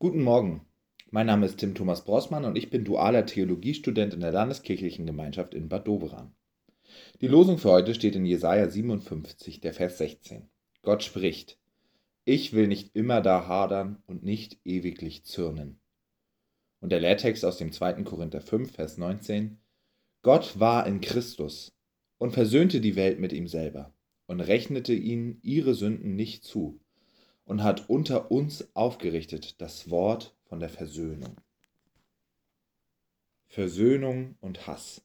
Guten Morgen. Mein Name ist Tim Thomas Brossmann und ich bin dualer Theologiestudent in der Landeskirchlichen Gemeinschaft in Bad Doberan. Die Losung für heute steht in Jesaja 57, der Vers 16. Gott spricht: Ich will nicht immer da hadern und nicht ewiglich zürnen. Und der Lehrtext aus dem 2. Korinther 5, Vers 19. Gott war in Christus und versöhnte die Welt mit ihm selber und rechnete ihnen ihre Sünden nicht zu und hat unter uns aufgerichtet das Wort von der Versöhnung. Versöhnung und Hass.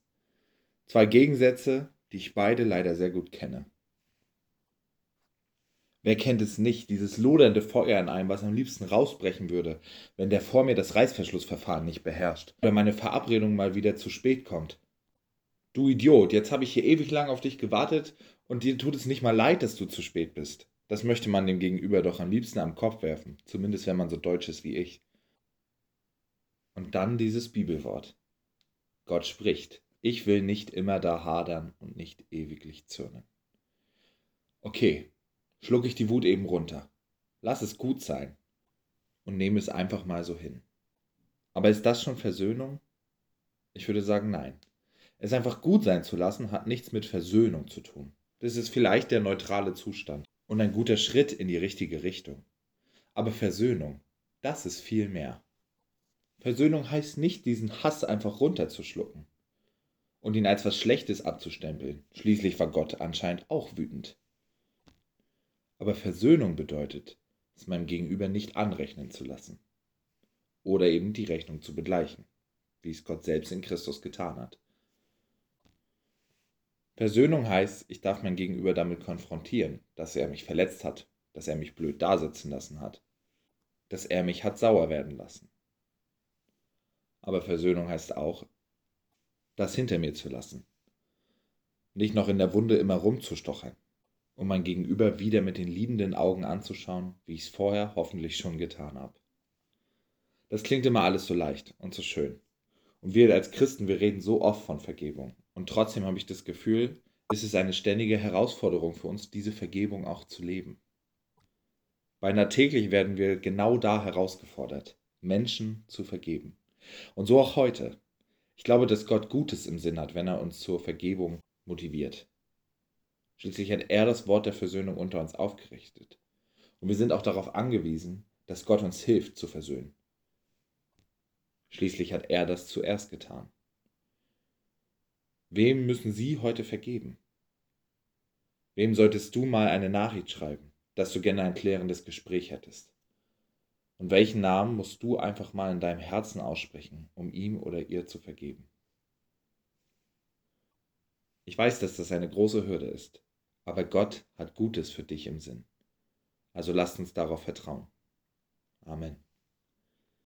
Zwei Gegensätze, die ich beide leider sehr gut kenne. Wer kennt es nicht, dieses lodernde Feuer in einem, was am liebsten rausbrechen würde, wenn der vor mir das Reißverschlussverfahren nicht beherrscht oder meine Verabredung mal wieder zu spät kommt. Du Idiot, jetzt habe ich hier ewig lang auf dich gewartet und dir tut es nicht mal leid, dass du zu spät bist. Das möchte man dem Gegenüber doch am liebsten am Kopf werfen, zumindest wenn man so deutsch ist wie ich. Und dann dieses Bibelwort. Gott spricht, ich will nicht immer da hadern und nicht ewiglich zürnen. Okay, schluck ich die Wut eben runter. Lass es gut sein und nehme es einfach mal so hin. Aber ist das schon Versöhnung? Ich würde sagen, nein. Es einfach gut sein zu lassen, hat nichts mit Versöhnung zu tun. Das ist vielleicht der neutrale Zustand und ein guter Schritt in die richtige Richtung. Aber Versöhnung, das ist viel mehr. Versöhnung heißt nicht, diesen Hass einfach runterzuschlucken und ihn als was Schlechtes abzustempeln. Schließlich war Gott anscheinend auch wütend. Aber Versöhnung bedeutet, es meinem Gegenüber nicht anrechnen zu lassen. Oder eben die Rechnung zu begleichen, wie es Gott selbst in Christus getan hat. Versöhnung heißt, ich darf mein Gegenüber damit konfrontieren, dass er mich verletzt hat, dass er mich blöd dasitzen lassen hat, dass er mich hat sauer werden lassen. Aber Versöhnung heißt auch, das hinter mir zu lassen, nicht noch in der Wunde immer rumzustochern, um mein Gegenüber wieder mit den liebenden Augen anzuschauen, wie ich es vorher hoffentlich schon getan habe. Das klingt immer alles so leicht und so schön. Und wir als Christen, wir reden so oft von Vergebung. Und trotzdem habe ich das Gefühl, ist es eine ständige Herausforderung für uns, diese Vergebung auch zu leben. Beinahe täglich werden wir genau da herausgefordert, Menschen zu vergeben. Und so auch heute. Ich glaube, dass Gott Gutes im Sinn hat, wenn er uns zur Vergebung motiviert. Schließlich hat er das Wort der Versöhnung unter uns aufgerichtet. Und wir sind auch darauf angewiesen, dass Gott uns hilft zu versöhnen. Schließlich hat er das zuerst getan. Wem müssen Sie heute vergeben? Wem solltest du mal eine Nachricht schreiben, dass du gerne ein klärendes Gespräch hättest? Und welchen Namen musst du einfach mal in deinem Herzen aussprechen, um ihm oder ihr zu vergeben? Ich weiß, dass das eine große Hürde ist, aber Gott hat Gutes für dich im Sinn. Also lasst uns darauf vertrauen. Amen.